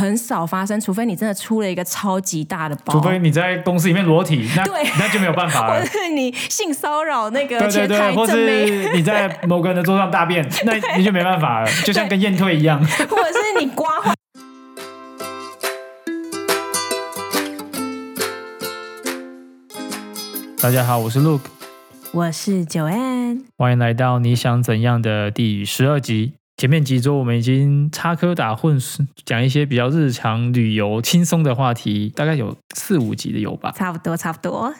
很少发生，除非你真的出了一个超级大的包，除非你在公司里面裸体，那对 那就没有办法了。或者是你性骚扰那个对对前台对，或正妹，是你在某个人的桌上大便，那你就没办法了，就像跟验退一样。或者是你刮坏。大家好，我是 Luke，我是九安，欢迎来到你想怎样的第十二集。前面几周我们已经插科打诨，讲一些比较日常旅游轻松的话题，大概有四五集的有吧。差不多差不多。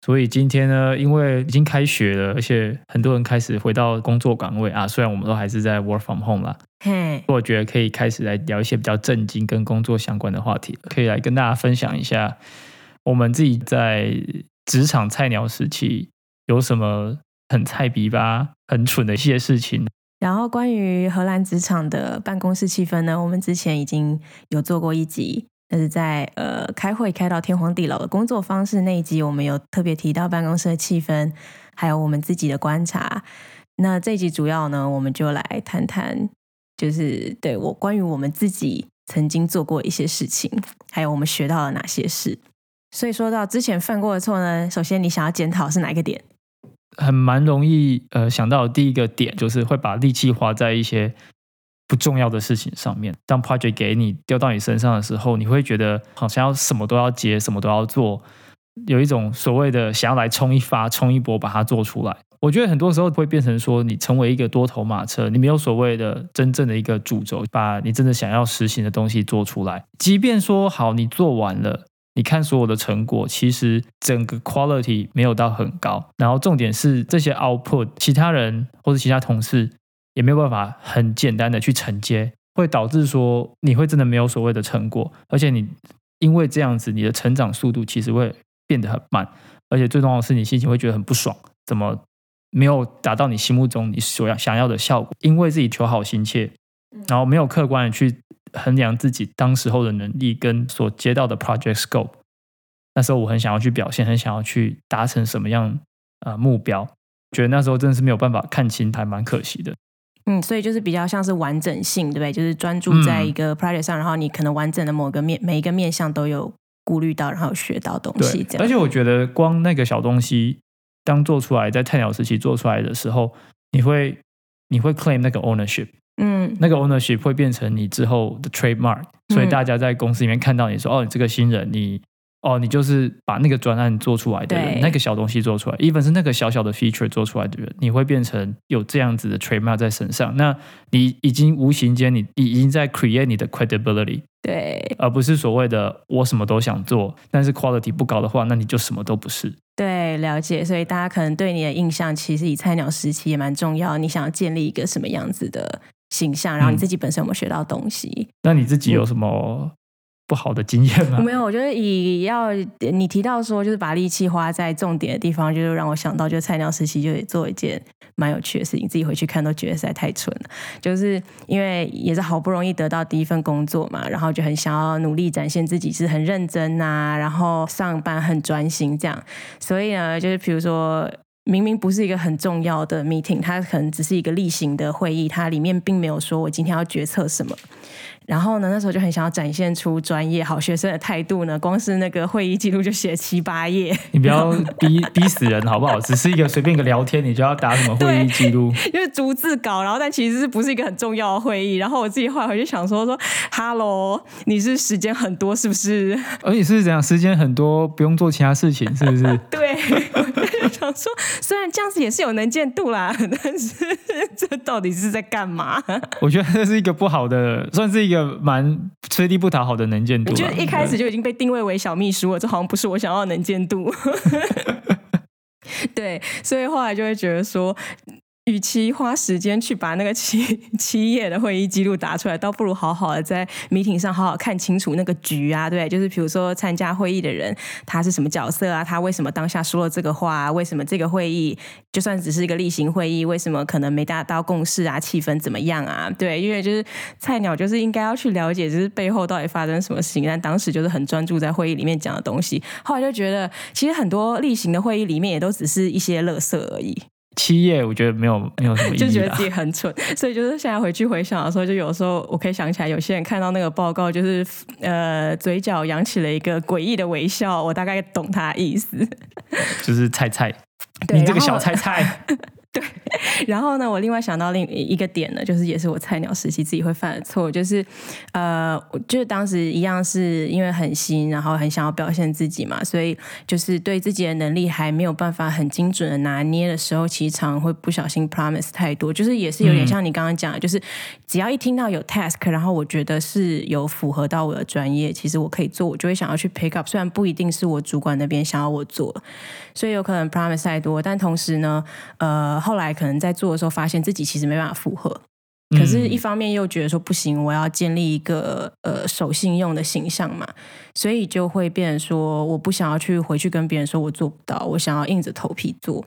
所以今天呢，因为已经开学了，而且很多人开始回到工作岗位啊，虽然我们都还是在 work from home 啦，嘿，我觉得可以开始来聊一些比较正经跟工作相关的话题，可以来跟大家分享一下我们自己在职场菜鸟时期有什么很菜逼吧、很蠢的一些事情。然后关于荷兰职场的办公室气氛呢，我们之前已经有做过一集，那是在呃开会开到天荒地老的工作方式那一集，我们有特别提到办公室的气氛，还有我们自己的观察。那这一集主要呢，我们就来谈谈，就是对我关于我们自己曾经做过一些事情，还有我们学到了哪些事。所以说到之前犯过的错呢，首先你想要检讨是哪一个点？很蛮容易呃想到的第一个点就是会把力气花在一些不重要的事情上面。当 project 给你丢到你身上的时候，你会觉得好像要什么都要接，什么都要做，有一种所谓的想要来冲一发、冲一波把它做出来。我觉得很多时候会变成说，你成为一个多头马车，你没有所谓的真正的一个主轴，把你真的想要实行的东西做出来。即便说好你做完了。你看所有的成果，其实整个 quality 没有到很高，然后重点是这些 output，其他人或者其他同事也没有办法很简单的去承接，会导致说你会真的没有所谓的成果，而且你因为这样子，你的成长速度其实会变得很慢，而且最重要的是你心情会觉得很不爽，怎么没有达到你心目中你所要想要的效果？因为自己求好心切，然后没有客观的去。衡量自己当时候的能力跟所接到的 project scope，那时候我很想要去表现，很想要去达成什么样呃目标，觉得那时候真的是没有办法看清，还蛮可惜的。嗯，所以就是比较像是完整性，对不对？就是专注在一个 project 上，然后你可能完整的某个面每一个面向都有顾虑到，然后学到东西这样。而且我觉得光那个小东西当做出来，在菜鸟时期做出来的时候，你会你会 claim 那个 ownership。嗯，那个 ownership 会变成你之后的 trademark，所以大家在公司里面看到你说，哦，你这个新人，你哦，你就是把那个专案做出来的人，那个小东西做出来，even 是那个小小的 feature 做出来的人，你会变成有这样子的 trademark 在身上，那你已经无形间，你已经在 create 你的 credibility，对，而不是所谓的我什么都想做，但是 quality 不高的话，那你就什么都不是。对，了解。所以大家可能对你的印象，其实以菜鸟时期也蛮重要。你想要建立一个什么样子的？形象，然后你自己本身有没有学到东西？那你自己有什么不好的经验吗？没有，我觉得以要你提到说，就是把力气花在重点的地方，就是让我想到，就菜鸟时期就做一件蛮有趣的事情，自己回去看都觉得实在太蠢了。就是因为也是好不容易得到第一份工作嘛，然后就很想要努力展现自己是很认真啊，然后上班很专心这样。所以呢，就是比如说。明明不是一个很重要的 meeting，它可能只是一个例行的会议，它里面并没有说我今天要决策什么。然后呢，那时候就很想要展现出专业好学生的态度呢。光是那个会议记录就写七八页，你不要逼逼死人好不好？只是一个随便一个聊天，你就要打什么 会议记录？因为逐字稿，然后但其实是不是一个很重要的会议？然后我自己后来回去想说说，Hello，你是时间很多是不是？而且是怎样，时间很多不用做其他事情是不是？对。想说，虽然这样子也是有能见度啦，但是这到底是在干嘛？我觉得这是一个不好的，算是一个蛮吹力不讨好的能见度。我觉得一开始就已经被定位为小秘书了，这好像不是我想要的能见度。对，所以后来就会觉得说。与其花时间去把那个七 七页的会议记录打出来，倒不如好好的在 meeting 上好好看清楚那个局啊，对，就是比如说参加会议的人他是什么角色啊，他为什么当下说了这个话，为什么这个会议就算只是一个例行会议，为什么可能没达到共识啊，气氛怎么样啊？对，因为就是菜鸟就是应该要去了解，就是背后到底发生什么事情，但当时就是很专注在会议里面讲的东西，后来就觉得其实很多例行的会议里面也都只是一些乐色而已。七页，我觉得没有没有什么意义就觉得自己很蠢，所以就是现在回去回想的时候，就有时候我可以想起来，有些人看到那个报告，就是呃嘴角扬起了一个诡异的微笑，我大概懂他的意思。就是菜菜，你这个小菜菜，然后呢，我另外想到另一个点呢，就是也是我菜鸟时期自己会犯的错，就是呃，我就是当时一样是因为很新，然后很想要表现自己嘛，所以就是对自己的能力还没有办法很精准的拿捏的时候，其实常会不小心 promise 太多，就是也是有点像你刚刚讲的，就是只要一听到有 task，然后我觉得是有符合到我的专业，其实我可以做，我就会想要去 pick up，虽然不一定是我主管那边想要我做，所以有可能 promise 太多，但同时呢，呃，后来可能在做的时候，发现自己其实没办法负荷。可是，一方面又觉得说不行，我要建立一个呃守信用的形象嘛，所以就会变成说，我不想要去回去跟别人说我做不到，我想要硬着头皮做，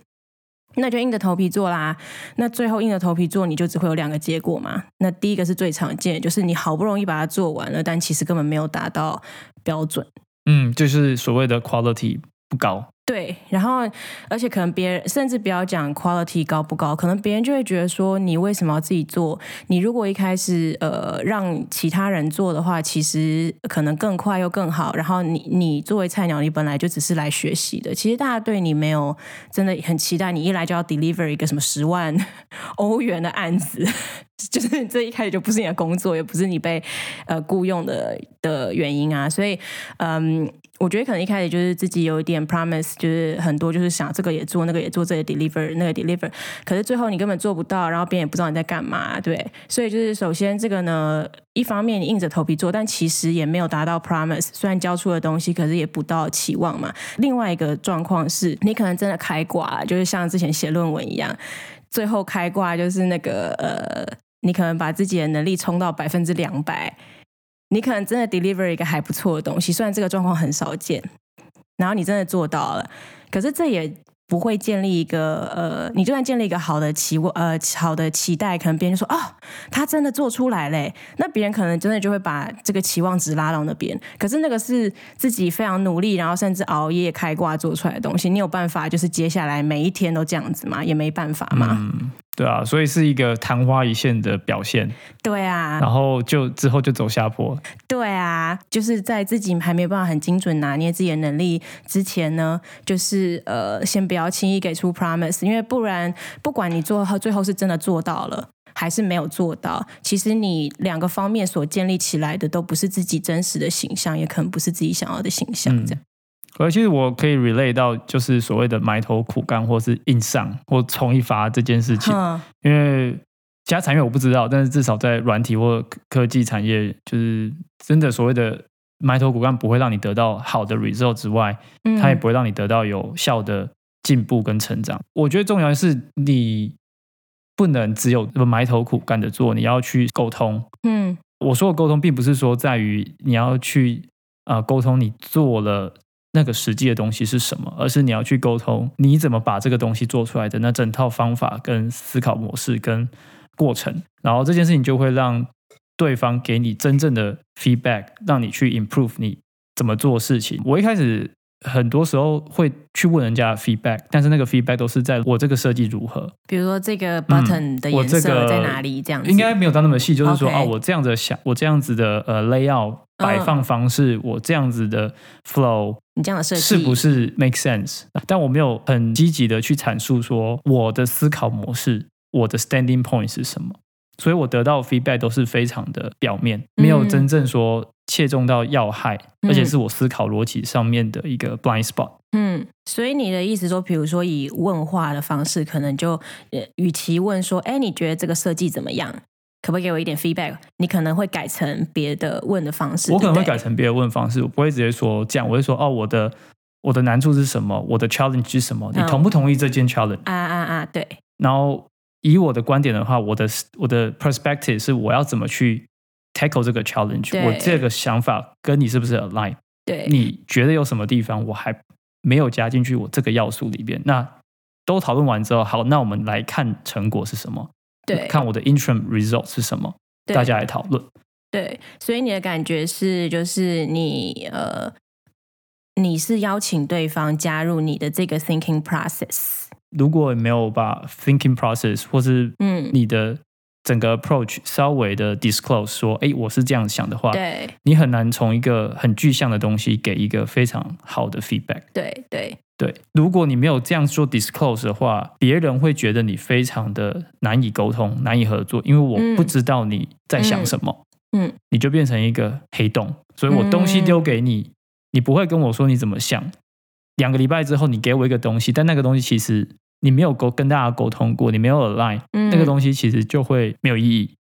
那就硬着头皮做啦。那最后硬着头皮做，你就只会有两个结果嘛。那第一个是最常见的，就是你好不容易把它做完了，但其实根本没有达到标准。嗯，就是所谓的 quality 不高，对，然后而且可能别人甚至不要讲 quality 高不高，可能别人就会觉得说你为什么要自己做？你如果一开始呃让其他人做的话，其实可能更快又更好。然后你你作为菜鸟，你本来就只是来学习的，其实大家对你没有真的很期待，你一来就要 deliver 一个什么十万 欧元的案子。就是这一开始就不是你的工作，也不是你被呃雇佣的的原因啊，所以嗯，我觉得可能一开始就是自己有一点 promise，就是很多就是想这个也做，那个也做，这个 deliver，那个 deliver，可是最后你根本做不到，然后别人也不知道你在干嘛，对，所以就是首先这个呢，一方面你硬着头皮做，但其实也没有达到 promise，虽然交出了东西，可是也不到期望嘛。另外一个状况是你可能真的开挂，就是像之前写论文一样，最后开挂就是那个呃。你可能把自己的能力冲到百分之两百，你可能真的 deliver 一个还不错的东西，虽然这个状况很少见，然后你真的做到了，可是这也不会建立一个呃，你就算建立一个好的期望呃好的期待，可能别人就说哦，他真的做出来嘞，那别人可能真的就会把这个期望值拉到那边。可是那个是自己非常努力，然后甚至熬夜开挂做出来的东西，你有办法就是接下来每一天都这样子吗？也没办法嘛。对啊，所以是一个昙花一现的表现，对啊，然后就之后就走下坡。对啊，就是在自己还没有办法很精准拿捏自己的能力之前呢，就是呃，先不要轻易给出 promise，因为不然，不管你做到最后是真的做到了，还是没有做到，其实你两个方面所建立起来的都不是自己真实的形象，也可能不是自己想要的形象，这样。而其实我可以 relate 到，就是所谓的埋头苦干，或是硬上，或冲一发这件事情。嗯因为其他产业我不知道，但是至少在软体或科技产业，就是真的所谓的埋头苦干，不会让你得到好的 result 之外，嗯它也不会让你得到有效的进步跟成长。我觉得重要的是你不能只有埋头苦干的做，你要去沟通。嗯我说的沟通，并不是说在于你要去呃沟通你做了那个实际的东西是什么，而是你要去沟通你怎么把这个东西做出来的那整套方法跟思考模式跟过程，然后这件事情就会让对方给你真正的 feedback，让你去 improve 你怎么做事情。我一开始很多时候会去问人家的 feedback，但是那个 feedback 都是在我这个设计如何，比如说这个 button 的颜色在哪里，这样子应该没有到那么细，就是说哦，我这样子想，我这样子的呃 layout 摆放方式，我这样子的 flow 你这样的设计是不是 make sense？但我没有很积极的去阐述说我的思考模式，我的 standing point 是什么，所以我得到的 feedback 都是非常的表面，没有真正说切中到要害，嗯而且是我思考逻辑上面的一个 blind spot。嗯，所以你的意思说，比如说以问话的方式，可能就呃，与其问说，哎，你觉得这个设计怎么样？可不可以给我一点 feedback？你可能会改成别的问的方式，我可能会改成别的问方式，我不会直接说这样，我会说哦，我的我的难处是什么，我的 challenge 是什么，你嗯同不同意这件 challenge？、啊啊啊，对，然后以我的观点的话，我的我的 perspective 是我要怎么去 tackle 这个 challenge，我这个想法跟你是不是 align？对，你觉得有什么地方我还没有加进去我这个要素里边？那都讨论完之后，好，那我们来看成果是什么？对，看我的 interim result 是什么？大家来讨论。对，所以你的感觉是，就是你呃，你是邀请对方加入你的这个 thinking process，如果没有把 thinking process 或是嗯，你的整个 approach 稍微的 disclose 说，哎，我是这样想的话，对你很难从一个很具象的东西给一个非常好的 feedback。对对对，如果你没有这样做 disclose 的话，别人会觉得你非常的难以沟通、难以合作，因为我嗯不知道你在想什么，嗯，你就变成一个黑洞。所以我东西丢给你，你不会跟我说你怎么想。两个礼拜之后，你给我一个东西，但那个东西其实你没有沟跟大家沟通过，你没有 align，、嗯，那个东西其实就会没有意义。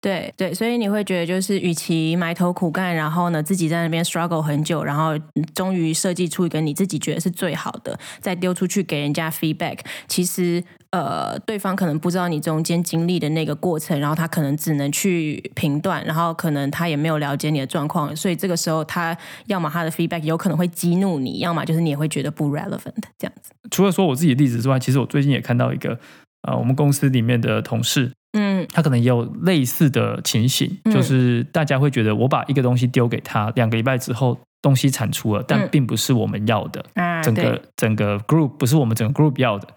对对，所以你会觉得就是，与其埋头苦干，然后呢自己在那边 struggle 很久，然后终于设计出一个你自己觉得是最好的，再丢出去给人家 feedback，其实呃对方可能不知道你中间经历的那个过程，然后他可能只能去评断，然后可能他也没有了解你的状况，所以这个时候他要么他的 feedback 有可能会激怒你，要么就是你也会觉得不 relevant 这样子。除了说我自己的例子之外，其实我最近也看到一个呃，我们公司里面的同事，嗯。他可能也有类似的情形，嗯。就是大家会觉得我把一个东西丢给他，两个礼拜之后东西产出了，但嗯。并不是我们要的，啊，整个，整个 group 不是我们整个 group 要的。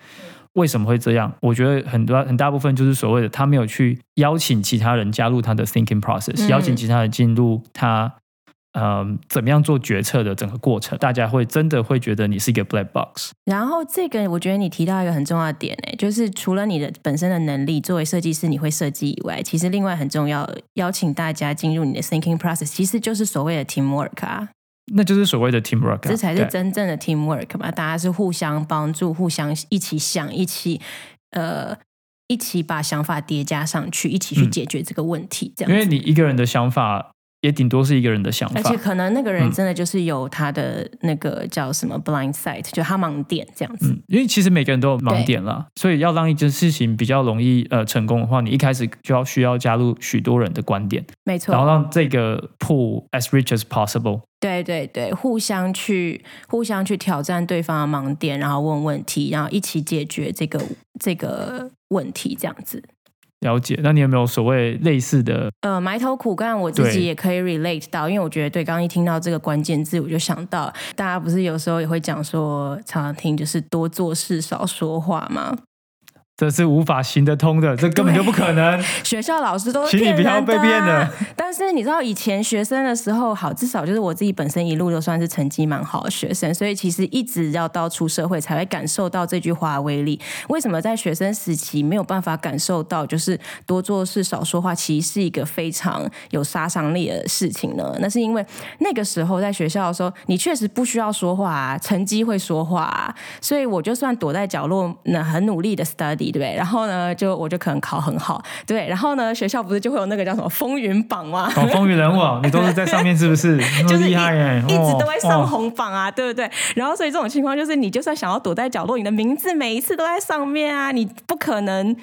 为什么会这样？我觉得很多很大部分就是所谓的他没有去邀请其他人加入他的 thinking process，、嗯。邀请其他人进入他嗯怎么样做决策的整个过程，大家会真的会觉得你是一个 black box。然后这个我觉得你提到一个很重要的点，哎，就是除了你的本身的能力，作为设计师你会设计以外，其实另外很重要，邀请大家进入你的 thinking process，其实就是所谓的 teamwork 啊，那就是所谓的 teamwork，啊这才是真正的 teamwork 嘛，大家是互相帮助，互相一起想，一起呃。一起把想法叠加上去，一起去嗯解决这个问题，这样。因为你一个人的想法也顶多是一个人的想法而且，可能那个人嗯真的就是有他的那个叫什么 blind sight，就他盲点这样子。嗯，因为其实每个人都有盲点啦，所以要让一件事情比较容易呃成功的话，你一开始就要需要加入许多人的观点，没错。然后让这个 pool as rich as possible。对对对，互相去互相去挑战对方的盲点，然后问问题，然后一起解决这个这个问题，这样子。了解，那你有没有所谓类似的？呃，埋头苦干，我自己也可以 relate 到，因为我觉得对，刚刚一听到这个关键字，我就想到，大家不是有时候也会讲说，常常听就是多做事少说话嘛，这是无法行得通的，这根本就不可能。学校老师都是请你不要被骗啊了。但是你知道以前学生的时候，好，至少就是我自己本身一路都算是成绩蛮好的学生，所以其实一直要到出社会才会感受到这句话的威力。为什么在学生时期没有办法感受到，就是多做事少说话，其实是一个非常有杀伤力的事情呢？那是因为那个时候在学校的时候，你确实不需要说话啊，成绩会说话啊，所以我就算躲在角落，那很努力的 study，对不对？然后呢，就我就可能考很好，对。然后呢，学校不是就会有那个叫什么风云榜吗？哦，风云人物哦，你都是在上面是不是？就是厉害耶！一直都会上哦红榜啊，对不对？然后所以这种情况就是，你就算想要躲在角落，你的名字每一次都在上面啊，你不可能。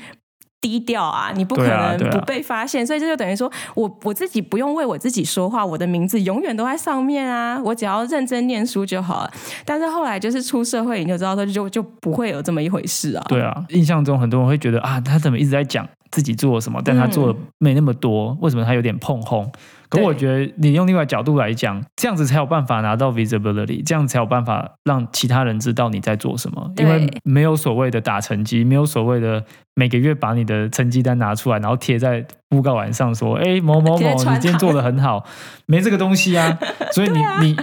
低调啊，你不可能不被发现，所以这就等于说我我自己不用为我自己说话，我的名字永远都在上面啊，我只要认真念书就好了。但是后来就是出社会，你就知道说就就不会有这么一回事啊。对啊，印象中很多人会觉得啊，他怎么一直在讲自己做了什么，但他做的没那么多，为什么他有点碰轰？可我觉得你用另外角度来讲，这样子才有办法拿到 visibility，这样才有办法让其他人知道你在做什么。因为没有所谓的打成绩，没有所谓的每个月把你的成绩单拿出来，然后贴在布告栏上说：“哎，某某某，你今天做的很好。”没这个东西啊，所以你、你。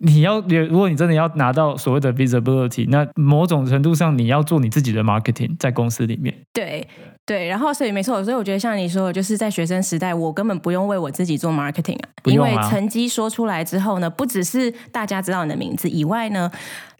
你要，如果你真的要拿到所谓的 visibility，那某种程度上你要做你自己的 marketing，在公司里面。对对，然后所以没错，所以我觉得像你说的，就是在学生时代，我根本不用为我自己做 marketing 啊，因为成绩说出来之后呢，不只是大家知道你的名字以外呢，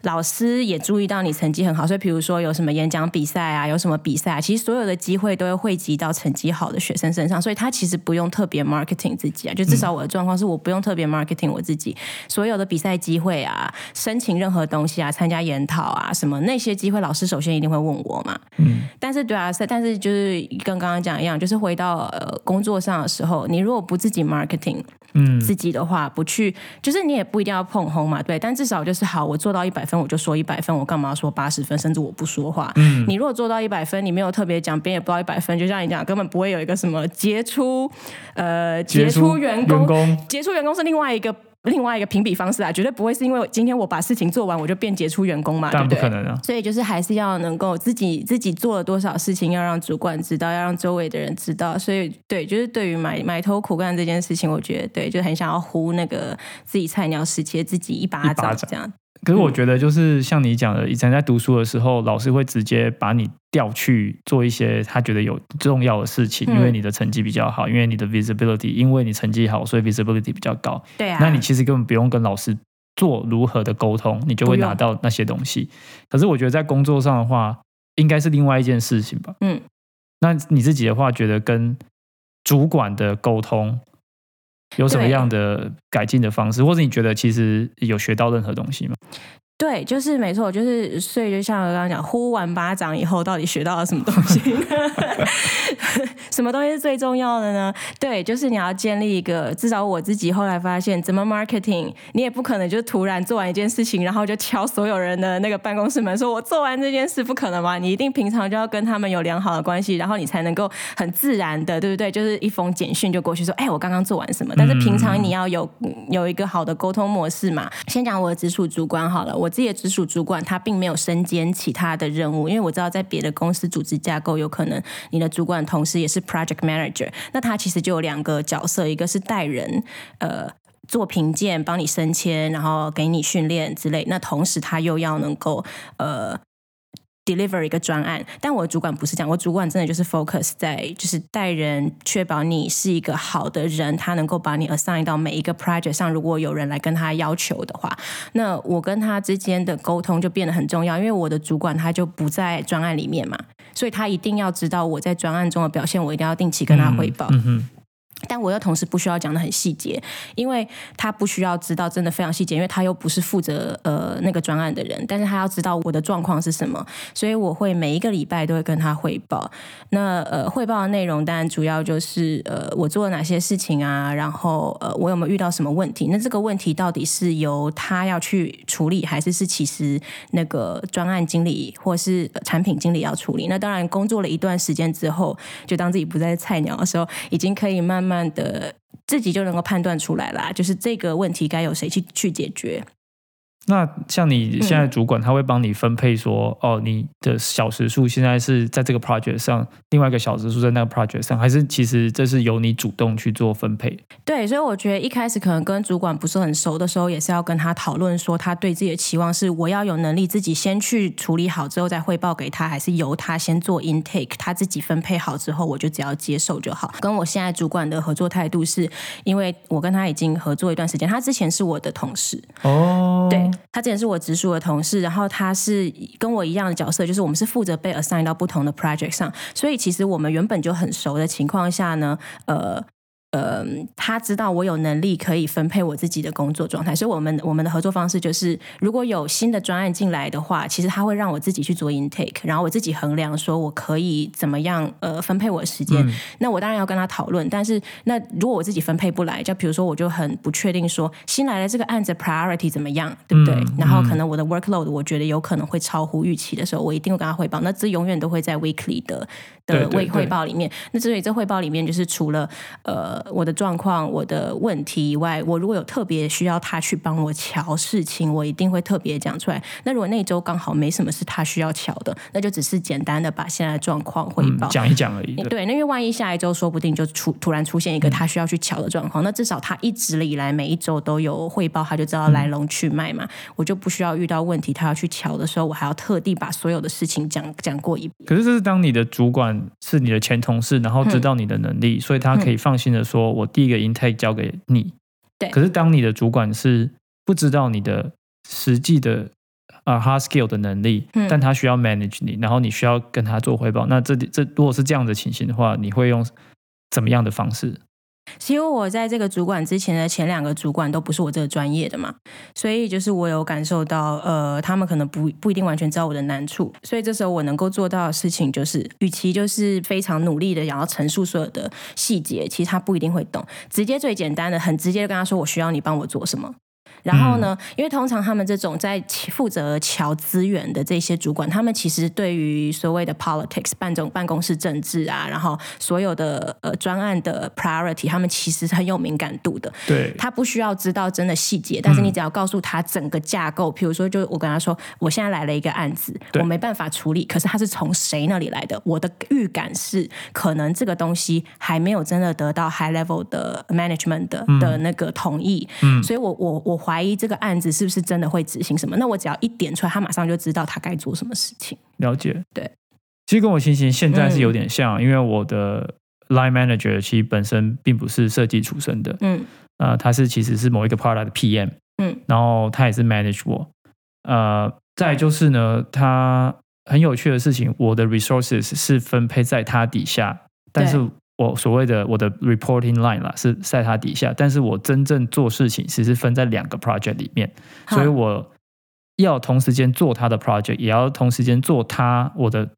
老师也注意到你成绩很好，所以比如说有什么演讲比赛啊，有什么比赛、啊，其实所有的机会都会汇集到成绩好的学生身上，所以他其实不用特别 marketing 自己啊，就至少我的状况是我不用特别 marketing 我自己，所有的比赛机会啊，申请任何东西啊，参加研讨啊，什么那些机会，老师首先一定会问我嘛，嗯，但是对啊，但是就是跟刚刚讲一样，就是回到呃工作上的时候，你如果不自己 marketing 嗯，自己的话，不去，就是你也不一定要碰轰嘛，对，但至少就是好，我做到一百分我就说一百分，我干嘛要说八十分，甚至我不说话。嗯。你如果做到一百分，你没有特别讲，别人也不到一百分，就像你讲，根本不会有一个什么杰出呃杰出员工员工。杰出员工是另外一个另外一个评比方式啊，绝对不会是因为今天我把事情做完，我就变杰出员工嘛，对对？不可能啊。所以就是还是要能够自己自己做了多少事情，要让主管知道，要让周围的人知道。所以对，就是对于埋埋头苦干这件事情，我觉得对，就很想要呼那个自己菜鸟时期自己一巴掌这样。可是我觉得，就是像你讲的，以前在读书的时候，老师会直接把你调去做一些他觉得有重要的事情，嗯因为你的成绩比较好，因为你的 visibility，因为你成绩好，所以 visibility 比较高。对啊，那你其实根本不用跟老师做如何的沟通，你就会拿到那些东西。可是我觉得在工作上的话，应该是另外一件事情吧。嗯，那你自己的话，觉得跟主管的沟通有什么样的改进的方式，或者你觉得其实有学到任何东西吗？对，就是没错，就是所以就像我刚刚讲，呼完巴掌以后，到底学到了什么东西？什么东西是最重要的呢？对，就是你要建立一个，至少我自己后来发现，怎么 marketing，你也不可能就突然做完一件事情，然后就敲所有人的那个办公室门，说我做完这件事，不可能嘛？你一定平常就要跟他们有良好的关系，然后你才能够很自然的，对不对？就是一封简讯就过去说，哎，我刚刚做完什么？但是平常你要有有一个好的沟通模式嘛。先讲我的直属主管好了，我自己的直属主管他并没有身兼其他的任务，因为我知道在别的公司组织架构，有可能你的主管同时也是 project manager，那他其实就有两个角色，一个是带人，呃。做评鉴，帮你升迁，然后给你训练之类。那同时他又要能够呃 deliver 一个专案，但我的主管不是这样，我主管真的就是 focus 在就是带人，确保你是一个好的人，他能够把你 assign 到每一个 project 上。如果有人来跟他要求的话，那我跟他之间的沟通就变得很重要，因为我的主管他就不在专案里面嘛，所以他一定要知道我在专案中的表现，我一定要定期跟他汇报。嗯哼，但我又同时不需要讲的很细节，因为他不需要知道真的非常细节，因为他又不是负责呃那个专案的人，但是他要知道我的状况是什么，所以我会每一个礼拜都会跟他汇报。那呃汇报的内容当然主要就是呃我做了哪些事情啊，然后呃我有没有遇到什么问题？那这个问题到底是由他要去处理，还是是其实那个专案经理或是产品经理要处理？那当然工作了一段时间之后，就当自己不再是菜鸟的时候，已经可以慢慢的自己就能够判断出来啦，就是这个问题该由谁去去解决。那像你现在主管，他会帮你分配说，哦，你的小时数现在是在这个 project 上，另外一个小时数在那个 project 上，还是其实这是由你主动去做分配？对，所以我觉得一开始可能跟主管不是很熟的时候，也是要跟他讨论说，他对自己的期望是我要有能力自己先去处理好之后再汇报给他，还是由他先做 intake，他自己分配好之后，我就只要接受就好。跟我现在主管的合作态度是，因为我跟他已经合作一段时间，他之前是我的同事，哦，对他之前是我直属的同事，然后他是跟我一样的角色，就是我们是负责被 assign 到不同的 project 上，所以其实我们原本就很熟的情况下呢，呃。呃，他知道我有能力可以分配我自己的工作状态，所以我们我们的合作方式就是，如果有新的专案进来的话，其实他会让我自己去做 intake，然后我自己衡量说我可以怎么样呃分配我的时间。那我当然要跟他讨论，但是那如果我自己分配不来，就比如说我就很不确定说新来的这个案子 priority 怎么样，对不对？嗯然后可能我的 workload 我觉得有可能会超乎预期的时候，我一定会跟他汇报。那这永远都会在 weekly 的的汇对对对汇报里面。那所以这汇报里面就是除了呃我的状况、我的问题以外，我如果有特别需要他去帮我瞧事情，我一定会特别讲出来。那如果那周刚好没什么是他需要瞧的，那就只是简单的把现在的状况汇报。嗯讲一讲而已。对对，那因为万一下一周说不定就出突然出现一个他需要去瞧的状况，那至少他一直以来每一周都有汇报，他就知道来龙去脉嘛，我就不需要遇到问题他要去瞧的时候，我还要特地把所有的事情讲讲过一遍。可是这是当你的主管是你的前同事，然后知道你的能力，所以他可以放心的说，我第一个 intake 交给你。对可是当你的主管是不知道你的实际的啊、hard skill 的能力，嗯但他需要 manage 你，然后你需要跟他做汇报，那这这如果是这样的情形的话，你会用怎么样的方式？是因为我在这个主管之前的前两个主管都不是我这个专业的嘛，所以就是我有感受到，呃，他们可能不不一定完全知道我的难处，所以这时候我能够做到的事情就是，与其就是非常努力的想要陈述所有的细节，其实他不一定会懂，直接最简单的，很直接的跟他说我需要你帮我做什么。然后呢，因为通常他们这种在负责桥资源的这些主管，他们其实对于所谓的 politics 办种办公室政治啊，然后所有的呃专案的 priority，他们其实是很有敏感度的。对，他不需要知道真的细节，但是你只要告诉他整个架构，比如说，就我跟他说，我现在来了一个案子，我没办法处理，可是他是从谁那里来的？我的预感是，可能这个东西还没有真的得到 high level 的 management 的的那个同意，嗯，所以我我我怀疑这个案子是不是真的会执行什么？那我只要一点出来，他马上就知道他该做什么事情。了解，对，其实跟我情形现在是有点像，因为我的 line manager 其实本身并不是设计出身的，嗯。呃，他是其实是某一个 product 的 PM，嗯，然后他也是 manage 我，呃，再就是呢，他很有趣的事情，我的 resources 是分配在他底下，但是我所谓的我的 reporting line 啦是在他底下，但是我真正做事情其实分在两个 project 里面，所以我要同时间做他的 project，也要同时间做他我的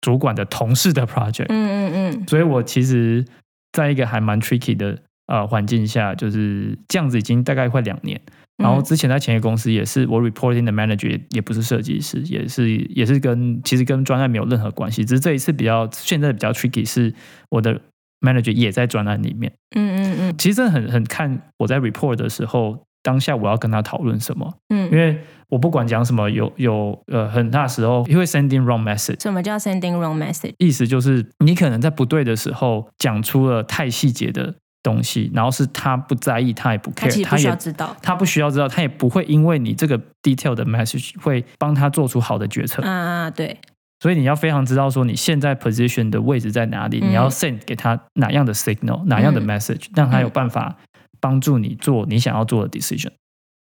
主管的同事的 project，嗯嗯嗯，所以我其实在一个还蛮 tricky 的。呃，环境下就是这样子，已经大概快两年。然后之前在前一个公司也是，我 reporting 的 manager 也不是设计师，也是也是跟其实跟专案没有任何关系。只是这一次比较现在比较 tricky 是我的 manager 也在专案里面。嗯嗯嗯。其实真的很很看我在 report 的时候，当下我要跟他讨论什么。嗯。因为我不管讲什么，有有呃很大时候因为 sending wrong message。什么叫 sending wrong message？意思就是你可能在不对的时候讲出了太细节的。东西，然后是他不在意，他也不 care，他也知道，他不需要知道，他也不会因为你这个 detail 的 message 会帮他做出好的决策。啊啊，对。所以你要非常知道说你现在 position 的位置在哪里，你要 send 给他哪样的 signal，哪样的 message，让他有办法帮助你做你想要做的 decision。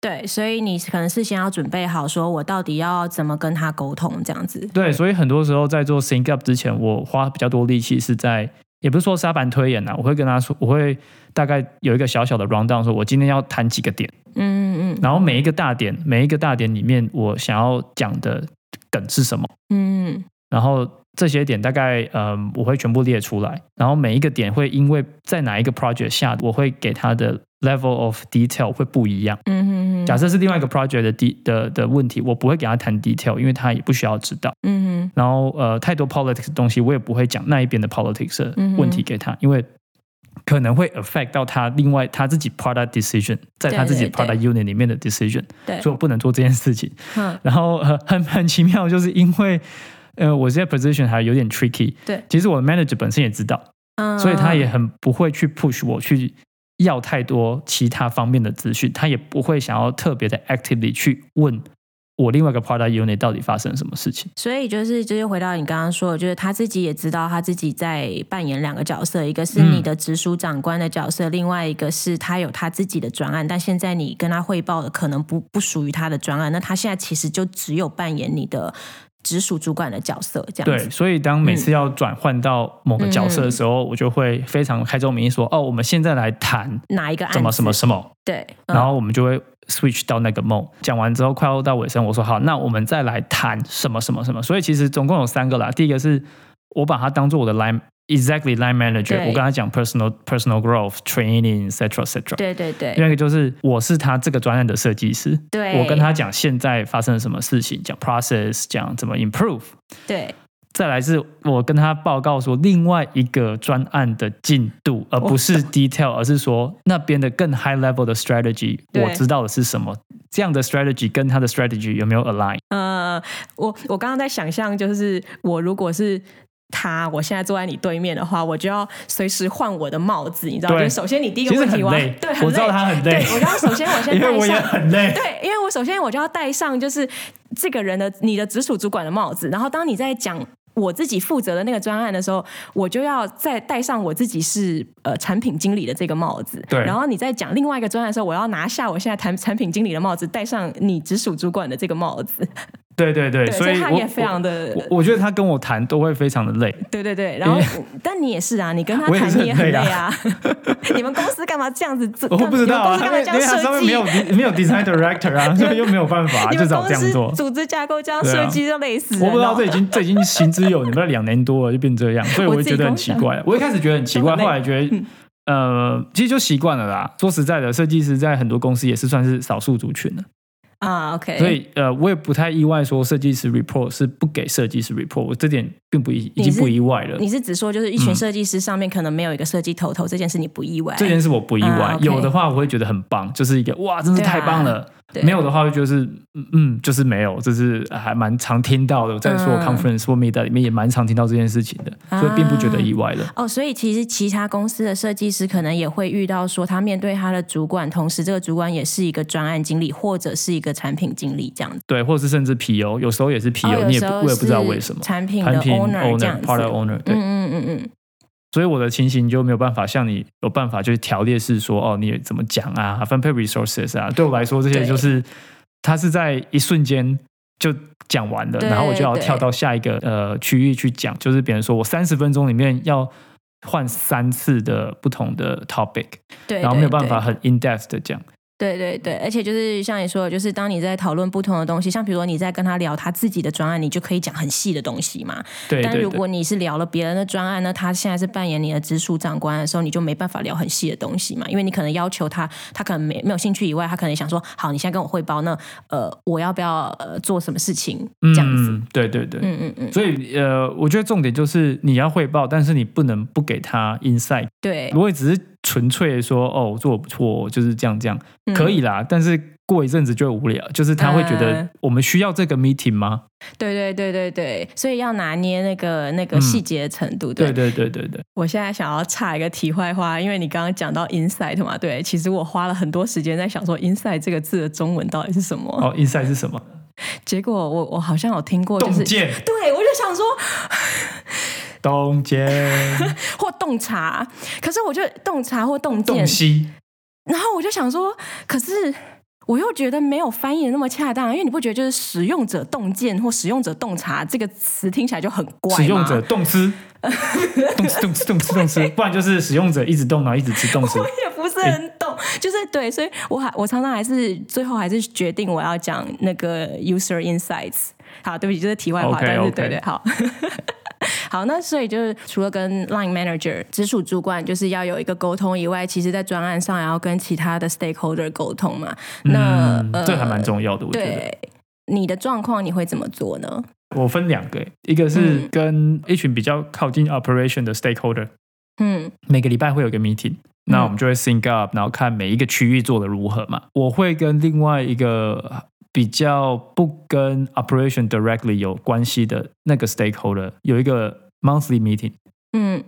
对，所以你可能是先要准备好，说我到底要怎么跟他沟通这样子。对，所以很多时候在做 sync up 之前，我花比较多力气是在。也不是说沙盘推演呐，我会跟他说，我会大概有一个小小的 round down，说我今天要谈几个点，嗯嗯嗯，然后每一个大点，每一个大点里面我想要讲的梗是什么，嗯，然后这些点大概呃我会全部列出来，然后每一个点会因为在哪一个 project 下，我会给他的 level of detail 会不一样，嗯嗯。假设是另外一个 project 的的的的问题，我不会给他谈 detail，因为他也不需要知道。嗯哼。然后呃，太多 politics 的东西，我也不会讲那一边的 politics 的问题给他，因为可能会 affect 到他另外他自己 product decision，在他自己 product unit 里面的 decision。对。所以我不能做这件事情。嗯。然后很很奇妙，就是因为呃，我现在 position 还有点 tricky。对。其实我的 manager 本身也知道，嗯，所以他也很不会去 push 我去。要太多其他方面的资讯，他也不会想要特别的 actively 去问我另外一个 product unit 到底发生什么事情。所以就是，就是回到你刚刚说的，就是他自己也知道他自己在扮演两个角色，一个是你的直属长官的角色，另外一个是他有他自己的专案，但现在你跟他汇报的可能不不属于他的专案，那他现在其实就只有扮演你的。直属主管的角色，这样对，所以当每次要转换到某个角色的时候，我就会非常开宗明义说：“哦，我们现在来谈哪一个案什么什么什么。”对，然后我们就会 switch 到那个 mode。讲完之后，快要到尾声，我说：“好，那我们再来谈什么什么什么。”所以其实总共有三个啦。第一个是我把它当做我的 line。Exactly, line manager。我跟他讲 personal personal growth training, etc. etc. 对对对。另外一个就是我是他这个专案的设计师。对。我跟他讲现在发生了什么事情，讲 process，讲怎么 improve。对。再来是我跟他报告说另外一个专案的进度，而不是 detail，而是说那边的更 high level 的 strategy，我知道的是什么，这样的 strategy 跟他的 strategy 有没有 align？呃，我我刚刚在想象，就是我如果是。他，我现在坐在你对面的话，我就要随时换我的帽子，你知道？就首先你第一个问题，我对，我知道他很累。我要首先我先戴上，因为我也很累。对，因为我首先我就要戴上就是这个人的你的直属主管的帽子，然后当你在讲我自己负责的那个专案的时候，我就要再戴上我自己是呃产品经理的这个帽子。对。然后你在讲另外一个专案的时候，我要拿下我现在谈产品经理的帽子，戴上你直属主管的这个帽子。对对对，所以他也非常的，我觉得他跟我谈都会非常的累。对对对，然后但你也是啊，你跟他谈你也很累啊。你们公司干嘛这样子？我不知道啊，因为他上面没有没有 design director 啊，所以又没有办法，就只好这样做。组织架构这样设计就累死。我不知道这已经这已经行之有，你们两年多了就变这样，所以我就觉得很奇怪。我一开始觉得很奇怪，后来觉得。呃，其实就习惯了啦。说实在的，设计师在很多公司也是算是少数族群的。啊，OK，所以呃，我也不太意外说设计师 report 是不给设计师 report，我这点并不意已经不意外了。你是只说就是一群设计师上面可能没有一个设计头头，这件事你不意外？这件事我不意外，有的话我会觉得很棒，就是一个哇，真是太棒了。没有的话，就是嗯嗯，就是没有，这是还蛮常听到的。在说 conference 或 meet 里面也蛮常听到这件事情的，所以并不觉得意外的。哦，所以其实其他公司的设计师可能也会遇到说，他面对他的主管，同时这个主管也是一个专案经理或者是一个产品经理这样子。对，或者是甚至 PO，有时候也是 PO，你也我也不知道为什么产品的 owner 这样子。对，嗯嗯嗯嗯。所以我的情形就没有办法像你有办法就是条列式说哦，你怎么讲啊，分配 resources 啊，对我来说这些就是。他是在一瞬间就讲完了，然后我就要跳到下一个呃区域去讲，就是比如说我三十分钟里面要换三次的不同的 topic，对，然后没有办法很 in depth 的讲。对对对，而且就是像你说的，就是当你在讨论不同的东西，像比如说你在跟他聊他自己的专案，你就可以讲很细的东西嘛。对。但如果你是聊了别人的专案呢，他现在是扮演你的直属长官的时候，你就没办法聊很细的东西嘛，因为你可能要求他，他可能没没有兴趣以外，他可能想说，好，你现在跟我汇报，那呃，我要不要呃做什么事情这样子？对对对，嗯嗯嗯。所以呃，我觉得重点就是你要汇报，但是你不能不给他 insight。对。如果只是纯粹说哦，做不错，就是这样这样，可以啦。但是过一阵子就无聊，就是他会觉得我们需要这个 meeting 吗？对对对对对，所以要拿捏那个那个细节程度。对对对对对。我现在想要插一个题外话，因为你刚刚讲到 insight 嘛，对，其实我花了很多时间在想说 insight 这个字的中文到底是什么？哦，insight 是什么？结果我我好像有听过，就是对，我就想说。洞见 或洞察，可是我就洞察或洞见，然后我就想说，可是我又觉得没有翻译的那么恰当，因为你不觉得就是使用者洞见或使用者洞察这个词听起来就很怪使用者动词，动词动词动词动词，不然就是使用者一直动脑一直吃动词。我也不是很懂，就是对，所以我还我常常还是最后还是决定我要讲那个 user insights。好，对不起，就是题外话，但是对对好。好，那所以就是除了跟 line manager 直属主管就是要有一个沟通以外，其实在专案上也要跟其他的 stakeholder 沟通嘛。那这还蛮重要的，我觉得。你的状况你会怎么做呢？我分两个，一个是跟一群比较靠近 operation 的 stakeholder，嗯，每个礼拜会有个 meeting，那我们就会 sync up，然后看每一个区域做的如何嘛。我会跟另外一个。比较不跟 operation directly 有关系的那个 stakeholder 有一个 monthly meeting，嗯，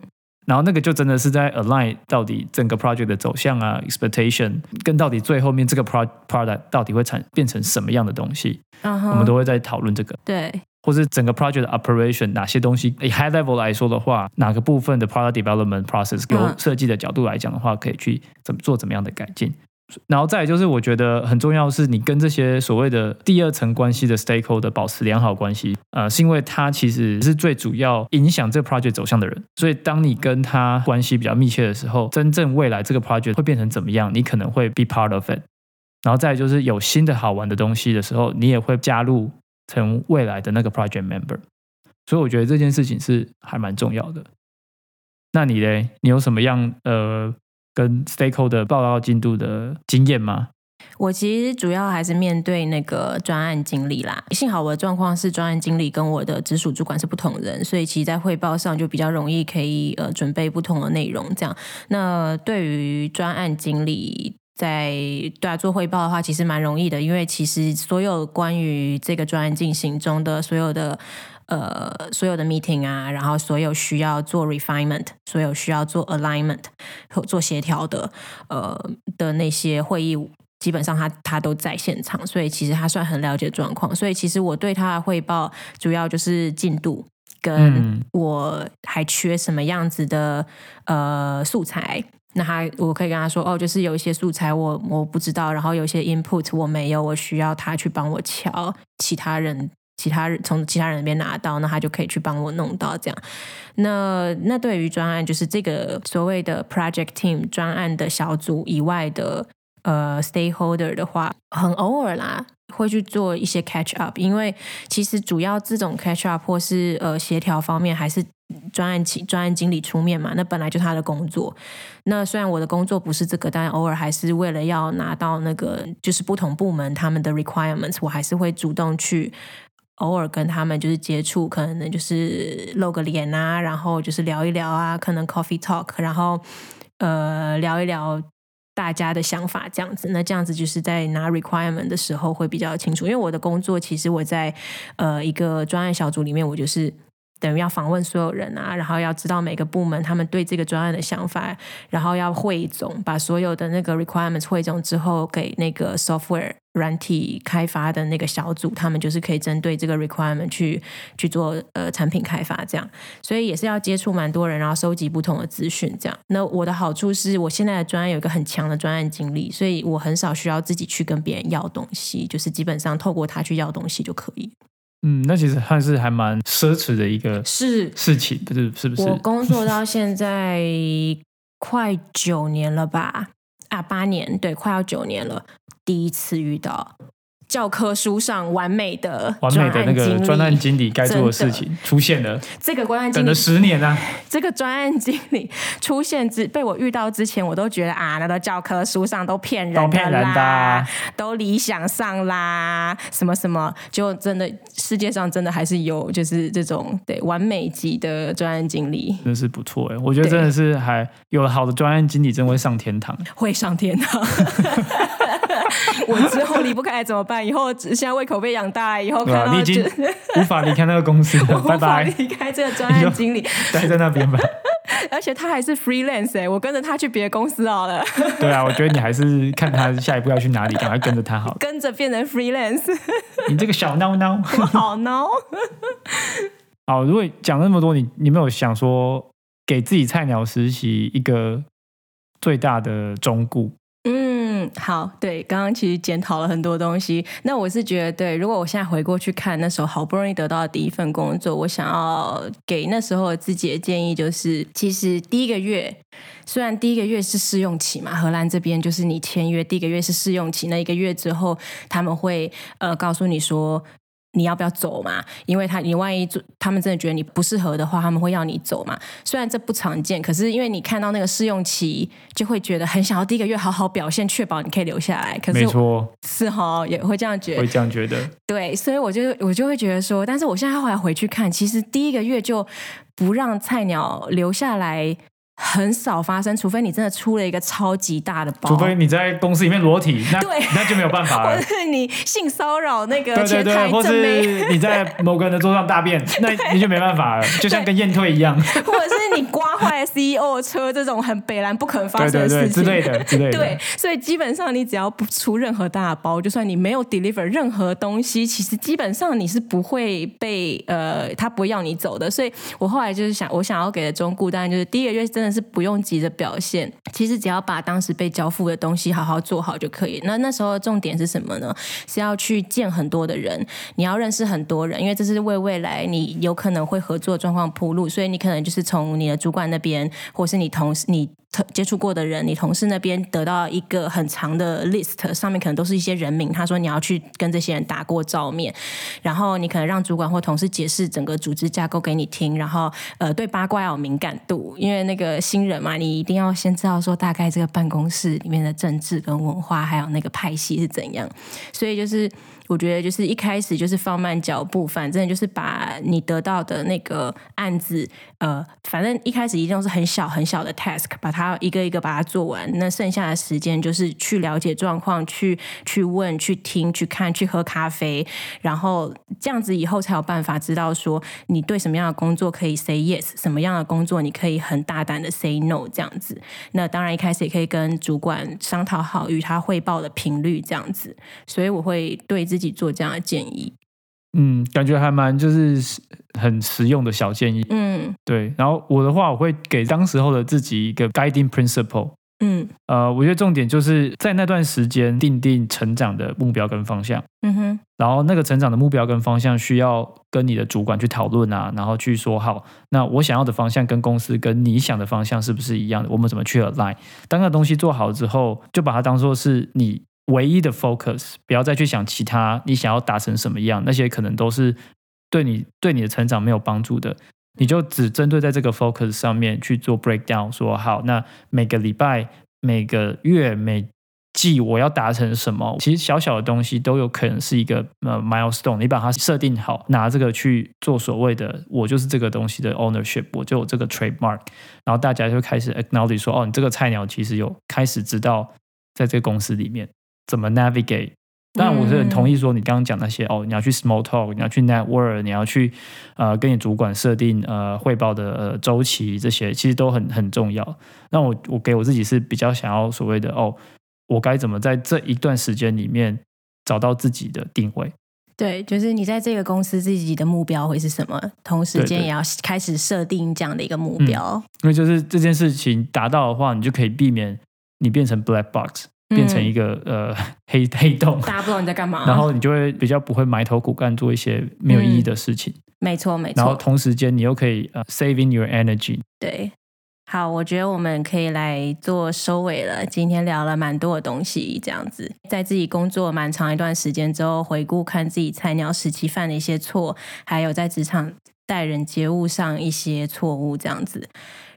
然后那个就真的是在 align 到底整个 project 的走向啊，expectation 跟到底最后面这个 pro product 到底会产变成什么样的东西，我们都会在讨论这个，对，或是整个 project 的 operation 哪些东西，以 high level 来说的话，哪个部分的 product development process 由设计的角度来讲的话，可以去怎么做怎么样的改进。然后再就是，我觉得很重要是你跟这些所谓的第二层关系的 stakeholder 保持良好关系，呃，是因为他其实是最主要影响这个 project 走向的人。所以当你跟他关系比较密切的时候，真正未来这个 project 会变成怎么样，你可能会 be part of it。然后再就是有新的好玩的东西的时候，你也会加入成未来的那个 project member。所以我觉得这件事情是还蛮重要的。那你嘞，你有什么样呃？跟 stakeholder 报告进度的经验吗？我其实主要还是面对那个专案经理啦。幸好我的状况是专案经理跟我的直属主管是不同人，所以其实在汇报上就比较容易可以呃准备不同的内容。这样，那对于专案经理在对啊做汇报的话，其实蛮容易的，因为其实所有关于这个专案进行中的所有的。呃，所有的 meeting 啊，然后所有需要做 refinement，所有需要做 alignment 和做协调的，呃的那些会议，基本上他他都在现场，所以其实他算很了解状况。所以其实我对他的汇报，主要就是进度，跟我还缺什么样子的呃素材。那他我可以跟他说，哦，就是有一些素材我我不知道，然后有一些 input 我没有，我需要他去帮我敲其他人。其他人从其他人那边拿到，那他就可以去帮我弄到这样。那那对于专案，就是这个所谓的 project team 专案的小组以外的呃 stakeholder 的话，很偶尔啦会去做一些 catch up，因为其实主要这种 catch up 或是呃协调方面，还是专案经专案经理出面嘛，那本来就他的工作。那虽然我的工作不是这个，但偶尔还是为了要拿到那个就是不同部门他们的 requirements，我还是会主动去偶尔跟他们就是接触，可能就是露个脸啊，然后就是聊一聊啊，可能 coffee talk，然后呃聊一聊大家的想法这样子。那这样子就是在拿 requirement 的时候会比较清楚，因为我的工作其实我在呃一个专案小组里面，我就是。等于要访问所有人啊，然后要知道每个部门他们对这个专案的想法，然后要汇总，把所有的那个 requirements 汇总之后，给那个 software 软体开发的那个小组，他们就是可以针对这个 requirement 去去做呃产品开发这样。所以也是要接触蛮多人，然后收集不同的资讯这样。那我的好处是我现在的专案有一个很强的专案经历，所以我很少需要自己去跟别人要东西，就是基本上透过他去要东西就可以。嗯，那其实算是还蛮奢侈的一个是事情，不是是不是？我工作到现在快九年了吧？啊，八年，对，快要九年了，第一次遇到。教科书上完美的完美的那个专案经理该做的事情出现了。这个专案经理等了十年啊！这个专案经理出现之被我遇到之前，我都觉得啊，那个教科书上都骗人都骗人的啦，都理想上啦，什么什么，就真的世界上真的还是有就是这种对完美级的专案经理，真是不错哎！我觉得真的是还有了好的专案经理，真会上天堂，会上天堂。我之后离不开怎么办？以后现在胃口被养大，以后看到你已经无法离开那个公司了，拜拜！离开这个专案经理，待在那边吧。而且他还是 freelance 哎，我跟着他去别的公司好了。对啊，我觉得你还是看他下一步要去哪里，赶快跟着他好。跟着变成 freelance，你这个小孬孬，好孬。好，如果讲那么多，你你没有想说给自己菜鸟实习一个最大的忠顾？好，对，刚刚其实检讨了很多东西。那我是觉得，对，如果我现在回过去看那时候好不容易得到的第一份工作，我想要给那时候自己的建议就是，其实第一个月，虽然第一个月是试用期嘛，荷兰这边就是你签约第一个月是试用期，那一个月之后他们会呃告诉你说。你要不要走嘛？因为他，你万一他们真的觉得你不适合的话，他们会要你走嘛。虽然这不常见，可是因为你看到那个试用期，就会觉得很想要第一个月好好表现，确保你可以留下来。可是，没错，是哈，也会这样觉得，会这样觉得。对，所以我就我就会觉得说，但是我现在后来回去看，其实第一个月就不让菜鸟留下来。很少发生，除非你真的出了一个超级大的包，除非你在公司里面裸体，那 那就没有办法了。或是你性骚扰那个前台或是你在某个人的桌上大便，那你就没办法了，就像跟验退一样。或者是你刮坏 CEO 车这种很北蓝不可能发生的事情之类的 之类的。对，所以基本上你只要不出任何大包，就算你没有 deliver 任何东西，其实基本上你是不会被呃他不会要你走的。所以我后来就是想，我想要给的忠固，当然就是第一个月真的是不用急着表现，其实只要把当时被交付的东西好好做好就可以。那那时候重点是什么呢？是要去见很多的人，你要认识很多人，因为这是为未来你有可能会合作状况铺路。所以你可能就是从你你的主管那边，或是你同事你。接触过的人，你同事那边得到一个很长的 list，上面可能都是一些人名。他说你要去跟这些人打过照面，然后你可能让主管或同事解释整个组织架构给你听，然后呃对八卦要有敏感度，因为那个新人嘛，你一定要先知道说大概这个办公室里面的政治跟文化，还有那个派系是怎样。所以就是我觉得就是一开始就是放慢脚步，反正就是把你得到的那个案子，呃，反正一开始一定是很小很小的 task，把它。要一个一个把它做完，那剩下的时间就是去了解状况，去去问，去听，去看，去喝咖啡，然后这样子以后才有办法知道说你对什么样的工作可以 say yes，什么样的工作你可以很大胆的 say no 这样子。那当然一开始也可以跟主管商讨好与他汇报的频率这样子，所以我会对自己做这样的建议。嗯，感觉还蛮就是很实用的小建议。嗯，对。然后我的话，我会给当时候的自己一个 guiding principle。嗯，呃，我觉得重点就是在那段时间定定成长的目标跟方向。嗯哼。然后那个成长的目标跟方向需要跟你的主管去讨论啊，然后去说好，那我想要的方向跟公司跟你想的方向是不是一样的？我们怎么去 align？当那东西做好之后，就把它当做是你。唯一的 focus，不要再去想其他，你想要达成什么样，那些可能都是对你对你的成长没有帮助的。你就只针对在这个 focus 上面去做 breakdown，说好，那每个礼拜、每个月、每季我要达成什么？其实小小的东西都有可能是一个呃 milestone，你把它设定好，拿这个去做所谓的我就是这个东西的 ownership，我就有这个 trademark，然后大家就开始 acknowledge 说，哦，你这个菜鸟其实有开始知道在这个公司里面怎么 navigate。当然，我是很同意说你刚刚讲那些哦，你要去 small talk，你要去 network，你要去呃跟你主管设定呃汇报的呃周期，这些其实都很很重要。那我我给我自己是比较想要所谓的哦，我该怎么在这一段时间里面找到自己的定位？对，就是你在这个公司自己的目标会是什么？同时间也要开始设定这样的一个目标，因为就是这件事情达到的话，你就可以避免你变成 black box。变成一个呃 黑黑洞，大家不知道你在干嘛，然后你就会比较不会埋头苦干做一些没有意义的事情。没错，没错。然后同时间你又可以呃 saving your energy。对，好，我觉得我们可以来做收尾了。今天聊了蛮多的东西，这样子，在自己工作蛮长一段时间之后，回顾看自己菜鸟时期犯的一些错，还有在职场待人接物上一些错误，这样子。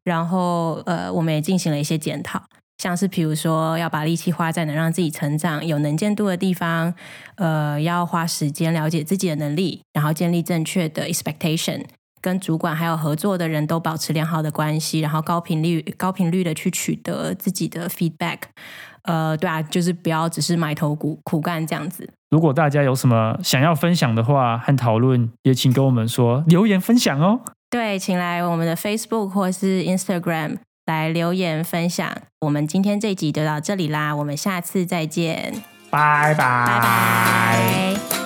然后呃，我们也进行了一些检讨。像是比如说，要把力气花在能让自己成长、有能见度的地方，呃，要花时间了解自己的能力，然后建立正确的 expectation，跟主管还有合作的人都保持良好的关系，然后高频率、高频率的去取得自己的 feedback。呃，对啊，就是不要只是埋头苦苦干这样子。如果大家有什么想要分享的话和讨论，也请跟我们说，留言分享哦。对，请来我们的 Facebook 或是 Instagram。来留言分享，我们今天这集就到这里啦，我们下次再见，拜拜，拜拜。